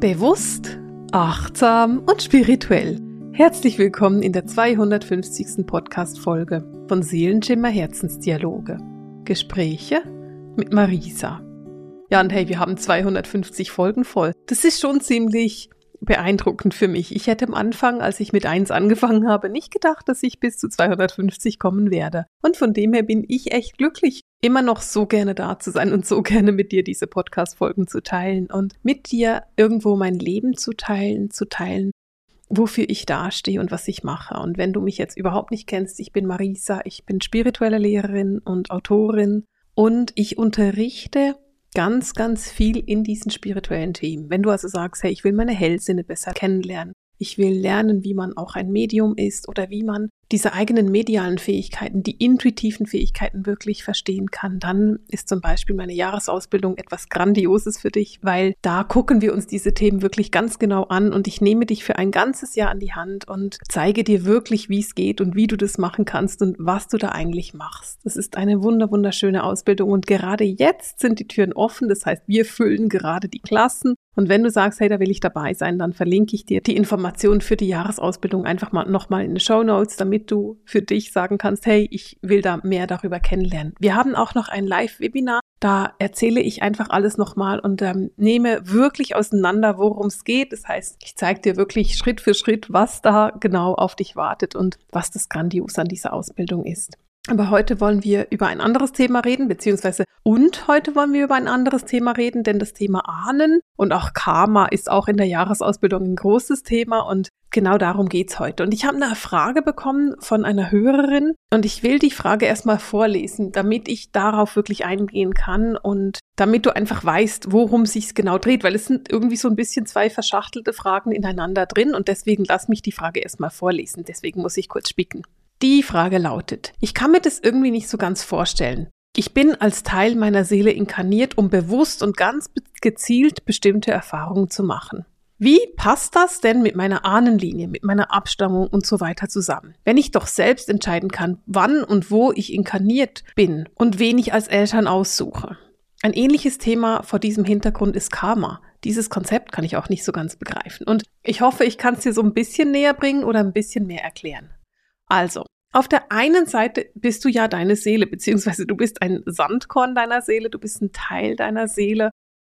Bewusst, achtsam und spirituell. Herzlich willkommen in der 250. Podcast-Folge von Seelenschimmer Herzensdialoge. Gespräche mit Marisa. Ja, und hey, wir haben 250 Folgen voll. Das ist schon ziemlich beeindruckend für mich. Ich hätte am Anfang, als ich mit eins angefangen habe, nicht gedacht, dass ich bis zu 250 kommen werde. Und von dem her bin ich echt glücklich, immer noch so gerne da zu sein und so gerne mit dir diese Podcast-Folgen zu teilen und mit dir irgendwo mein Leben zu teilen, zu teilen, wofür ich dastehe und was ich mache. Und wenn du mich jetzt überhaupt nicht kennst, ich bin Marisa, ich bin spirituelle Lehrerin und Autorin und ich unterrichte ganz, ganz viel in diesen spirituellen Themen. Wenn du also sagst, hey, ich will meine Hellsinne besser kennenlernen, ich will lernen, wie man auch ein Medium ist oder wie man diese eigenen medialen Fähigkeiten, die intuitiven Fähigkeiten wirklich verstehen kann, dann ist zum Beispiel meine Jahresausbildung etwas Grandioses für dich, weil da gucken wir uns diese Themen wirklich ganz genau an und ich nehme dich für ein ganzes Jahr an die Hand und zeige dir wirklich, wie es geht und wie du das machen kannst und was du da eigentlich machst. Das ist eine wunder, wunderschöne Ausbildung und gerade jetzt sind die Türen offen. Das heißt, wir füllen gerade die Klassen und wenn du sagst, hey, da will ich dabei sein, dann verlinke ich dir die Informationen für die Jahresausbildung einfach mal nochmal in den Show Notes, damit du für dich sagen kannst, hey, ich will da mehr darüber kennenlernen. Wir haben auch noch ein Live-Webinar. Da erzähle ich einfach alles nochmal und ähm, nehme wirklich auseinander, worum es geht. Das heißt, ich zeige dir wirklich Schritt für Schritt, was da genau auf dich wartet und was das Grandios an dieser Ausbildung ist. Aber heute wollen wir über ein anderes Thema reden, beziehungsweise und heute wollen wir über ein anderes Thema reden, denn das Thema Ahnen und auch Karma ist auch in der Jahresausbildung ein großes Thema und genau darum geht's heute. Und ich habe eine Frage bekommen von einer Hörerin und ich will die Frage erstmal vorlesen, damit ich darauf wirklich eingehen kann und damit du einfach weißt, worum sich's genau dreht, weil es sind irgendwie so ein bisschen zwei verschachtelte Fragen ineinander drin und deswegen lass mich die Frage erstmal vorlesen. Deswegen muss ich kurz spicken. Die Frage lautet, ich kann mir das irgendwie nicht so ganz vorstellen. Ich bin als Teil meiner Seele inkarniert, um bewusst und ganz gezielt bestimmte Erfahrungen zu machen. Wie passt das denn mit meiner Ahnenlinie, mit meiner Abstammung und so weiter zusammen? Wenn ich doch selbst entscheiden kann, wann und wo ich inkarniert bin und wen ich als Eltern aussuche. Ein ähnliches Thema vor diesem Hintergrund ist Karma. Dieses Konzept kann ich auch nicht so ganz begreifen. Und ich hoffe, ich kann es dir so ein bisschen näher bringen oder ein bisschen mehr erklären. Also, auf der einen Seite bist du ja deine Seele, beziehungsweise du bist ein Sandkorn deiner Seele, du bist ein Teil deiner Seele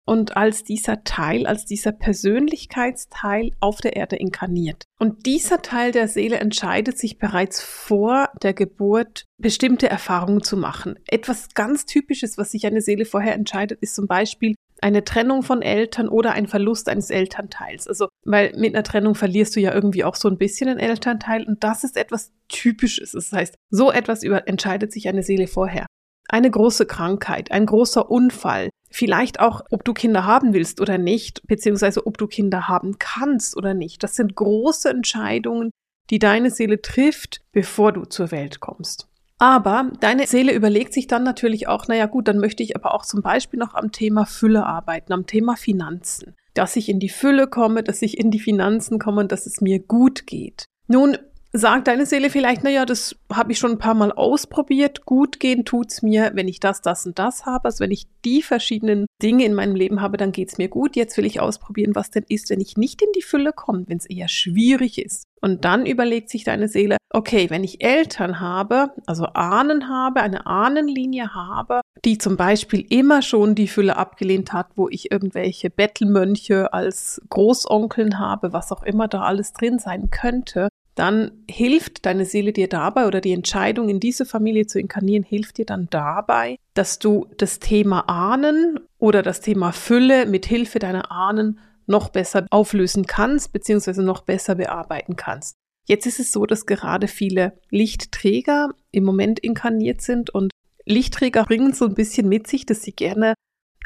und als dieser Teil, als dieser Persönlichkeitsteil auf der Erde inkarniert. Und dieser Teil der Seele entscheidet sich bereits vor der Geburt, bestimmte Erfahrungen zu machen. Etwas ganz Typisches, was sich eine Seele vorher entscheidet, ist zum Beispiel eine Trennung von Eltern oder ein Verlust eines Elternteils. Also, weil mit einer Trennung verlierst du ja irgendwie auch so ein bisschen einen Elternteil und das ist etwas Typisches. Das heißt, so etwas über, entscheidet sich eine Seele vorher. Eine große Krankheit, ein großer Unfall, vielleicht auch, ob du Kinder haben willst oder nicht, beziehungsweise ob du Kinder haben kannst oder nicht. Das sind große Entscheidungen, die deine Seele trifft, bevor du zur Welt kommst. Aber deine Seele überlegt sich dann natürlich auch, naja gut, dann möchte ich aber auch zum Beispiel noch am Thema Fülle arbeiten, am Thema Finanzen. Dass ich in die Fülle komme, dass ich in die Finanzen komme und dass es mir gut geht. Nun sagt deine Seele vielleicht, naja, das habe ich schon ein paar Mal ausprobiert. Gut gehen tut's mir, wenn ich das, das und das habe. Also wenn ich die verschiedenen Dinge in meinem Leben habe, dann geht's mir gut. Jetzt will ich ausprobieren, was denn ist, wenn ich nicht in die Fülle komme, wenn es eher schwierig ist. Und dann überlegt sich deine Seele, okay, wenn ich Eltern habe, also Ahnen habe, eine Ahnenlinie habe, die zum Beispiel immer schon die Fülle abgelehnt hat, wo ich irgendwelche Bettelmönche als Großonkeln habe, was auch immer da alles drin sein könnte, dann hilft deine Seele dir dabei oder die Entscheidung, in diese Familie zu inkarnieren, hilft dir dann dabei, dass du das Thema Ahnen oder das Thema Fülle mit Hilfe deiner Ahnen noch besser auflösen kannst, beziehungsweise noch besser bearbeiten kannst. Jetzt ist es so, dass gerade viele Lichtträger im Moment inkarniert sind und Lichtträger bringen so ein bisschen mit sich, dass sie gerne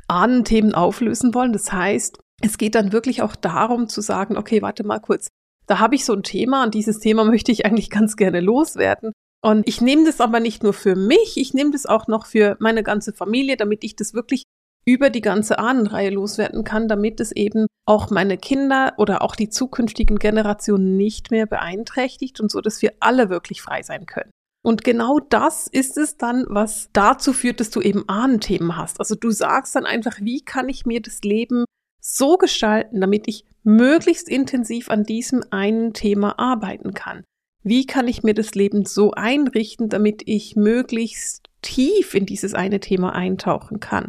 Ahnenthemen auflösen wollen. Das heißt, es geht dann wirklich auch darum zu sagen, okay, warte mal kurz, da habe ich so ein Thema und dieses Thema möchte ich eigentlich ganz gerne loswerden. Und ich nehme das aber nicht nur für mich, ich nehme das auch noch für meine ganze Familie, damit ich das wirklich über die ganze Ahnenreihe loswerden kann, damit es eben auch meine Kinder oder auch die zukünftigen Generationen nicht mehr beeinträchtigt und so, dass wir alle wirklich frei sein können. Und genau das ist es dann, was dazu führt, dass du eben Ahnenthemen hast. Also du sagst dann einfach, wie kann ich mir das Leben so gestalten, damit ich möglichst intensiv an diesem einen Thema arbeiten kann? Wie kann ich mir das Leben so einrichten, damit ich möglichst tief in dieses eine Thema eintauchen kann?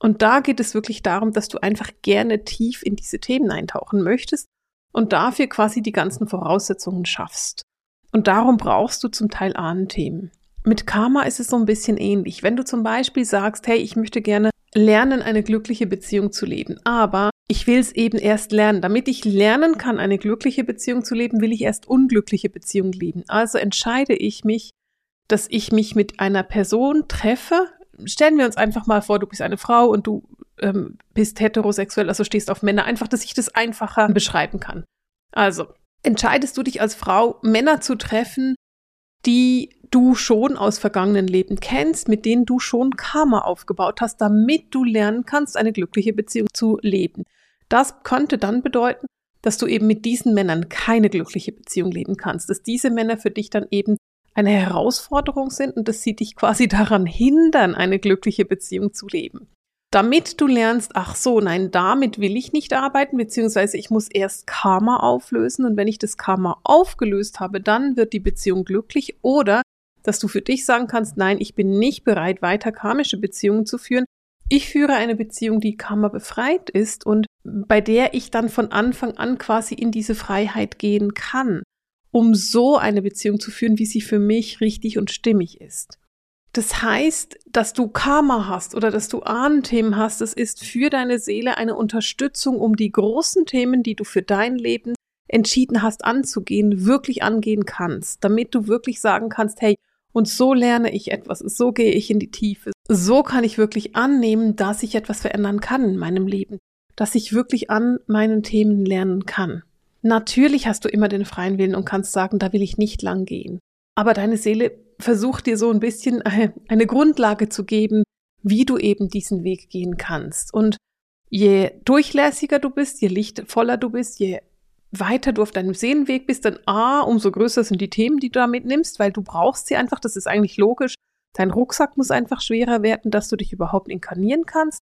Und da geht es wirklich darum, dass du einfach gerne tief in diese Themen eintauchen möchtest und dafür quasi die ganzen Voraussetzungen schaffst. Und darum brauchst du zum Teil Ahnenthemen. Mit Karma ist es so ein bisschen ähnlich. Wenn du zum Beispiel sagst, hey, ich möchte gerne lernen, eine glückliche Beziehung zu leben, aber ich will es eben erst lernen. Damit ich lernen kann, eine glückliche Beziehung zu leben, will ich erst unglückliche Beziehungen leben. Also entscheide ich mich, dass ich mich mit einer Person treffe. Stellen wir uns einfach mal vor, du bist eine Frau und du ähm, bist heterosexuell, also stehst auf Männer. Einfach, dass ich das einfacher beschreiben kann. Also, entscheidest du dich als Frau, Männer zu treffen, die du schon aus vergangenen Leben kennst, mit denen du schon Karma aufgebaut hast, damit du lernen kannst, eine glückliche Beziehung zu leben. Das könnte dann bedeuten, dass du eben mit diesen Männern keine glückliche Beziehung leben kannst, dass diese Männer für dich dann eben eine Herausforderung sind und dass sie dich quasi daran hindern, eine glückliche Beziehung zu leben damit du lernst, ach so, nein, damit will ich nicht arbeiten, beziehungsweise ich muss erst Karma auflösen und wenn ich das Karma aufgelöst habe, dann wird die Beziehung glücklich oder dass du für dich sagen kannst, nein, ich bin nicht bereit, weiter karmische Beziehungen zu führen. Ich führe eine Beziehung, die Karma befreit ist und bei der ich dann von Anfang an quasi in diese Freiheit gehen kann, um so eine Beziehung zu führen, wie sie für mich richtig und stimmig ist. Das heißt, dass du Karma hast oder dass du Ahnenthemen hast, das ist für deine Seele eine Unterstützung, um die großen Themen, die du für dein Leben entschieden hast anzugehen, wirklich angehen kannst, damit du wirklich sagen kannst, hey, und so lerne ich etwas, so gehe ich in die Tiefe, so kann ich wirklich annehmen, dass ich etwas verändern kann in meinem Leben, dass ich wirklich an meinen Themen lernen kann. Natürlich hast du immer den freien Willen und kannst sagen, da will ich nicht lang gehen. Aber deine Seele versucht dir so ein bisschen eine Grundlage zu geben, wie du eben diesen Weg gehen kannst. Und je durchlässiger du bist, je lichtvoller du bist, je weiter du auf deinem Seelenweg bist, dann A, umso größer sind die Themen, die du damit nimmst, weil du brauchst sie einfach, das ist eigentlich logisch. Dein Rucksack muss einfach schwerer werden, dass du dich überhaupt inkarnieren kannst.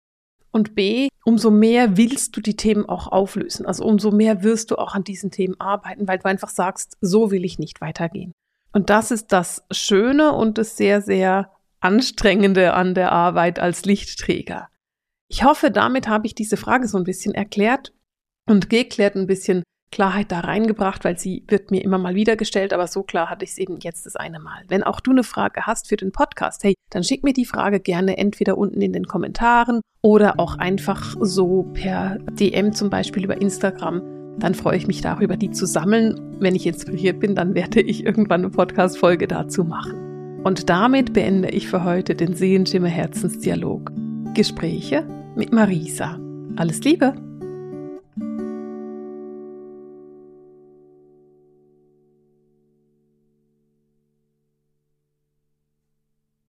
Und B, umso mehr willst du die Themen auch auflösen. Also umso mehr wirst du auch an diesen Themen arbeiten, weil du einfach sagst, so will ich nicht weitergehen. Und das ist das Schöne und das sehr, sehr Anstrengende an der Arbeit als Lichtträger. Ich hoffe, damit habe ich diese Frage so ein bisschen erklärt und geklärt, ein bisschen Klarheit da reingebracht, weil sie wird mir immer mal wieder gestellt, aber so klar hatte ich es eben jetzt das eine Mal. Wenn auch du eine Frage hast für den Podcast, hey, dann schick mir die Frage gerne entweder unten in den Kommentaren oder auch einfach so per DM zum Beispiel über Instagram dann freue ich mich darüber, die zu sammeln. Wenn ich inspiriert bin, dann werde ich irgendwann eine Podcast-Folge dazu machen. Und damit beende ich für heute den Sehenschimmer Herzensdialog. Gespräche mit Marisa. Alles Liebe!